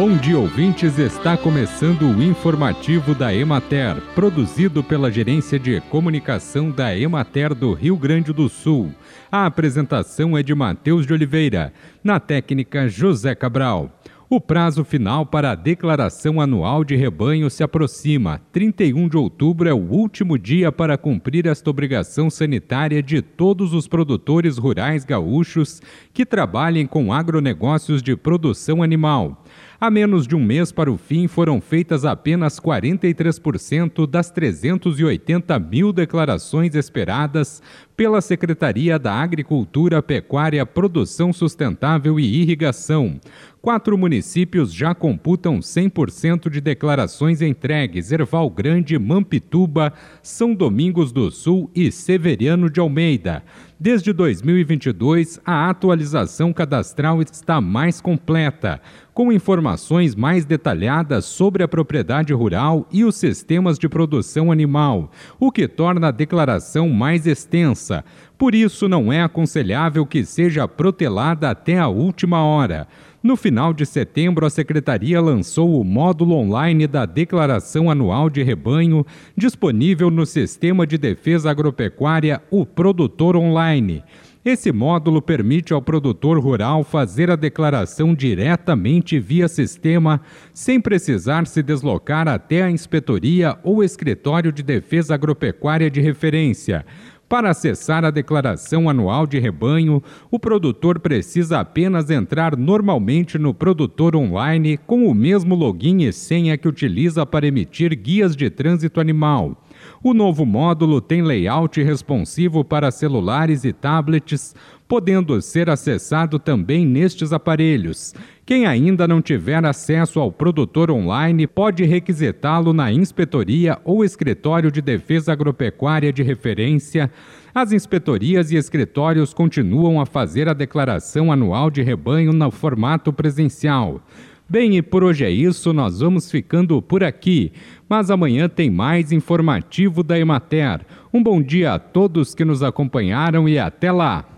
Bom dia, ouvintes. Está começando o informativo da Emater, produzido pela Gerência de Comunicação da Emater do Rio Grande do Sul. A apresentação é de Matheus de Oliveira, na técnica José Cabral. O prazo final para a declaração anual de rebanho se aproxima. 31 de outubro é o último dia para cumprir esta obrigação sanitária de todos os produtores rurais gaúchos que trabalhem com agronegócios de produção animal. A menos de um mês para o fim, foram feitas apenas 43% das 380 mil declarações esperadas pela Secretaria da Agricultura, Pecuária, Produção Sustentável e Irrigação. Quatro municípios já computam 100% de declarações entregues: Erval Grande, Mampituba, São Domingos do Sul e Severiano de Almeida. Desde 2022, a atualização cadastral está mais completa, com informações mais detalhadas sobre a propriedade rural e os sistemas de produção animal, o que torna a declaração mais extensa. Por isso, não é aconselhável que seja protelada até a última hora. No final de setembro, a Secretaria lançou o módulo online da Declaração Anual de Rebanho, disponível no Sistema de Defesa Agropecuária, o Produtor Online. Esse módulo permite ao produtor rural fazer a declaração diretamente via sistema, sem precisar se deslocar até a inspetoria ou escritório de defesa agropecuária de referência. Para acessar a declaração anual de rebanho, o produtor precisa apenas entrar normalmente no produtor online com o mesmo login e senha que utiliza para emitir guias de trânsito animal. O novo módulo tem layout responsivo para celulares e tablets, podendo ser acessado também nestes aparelhos. Quem ainda não tiver acesso ao produtor online pode requisitá-lo na inspetoria ou escritório de defesa agropecuária de referência. As inspetorias e escritórios continuam a fazer a declaração anual de rebanho no formato presencial. Bem, e por hoje é isso, nós vamos ficando por aqui. Mas amanhã tem mais informativo da Emater. Um bom dia a todos que nos acompanharam e até lá!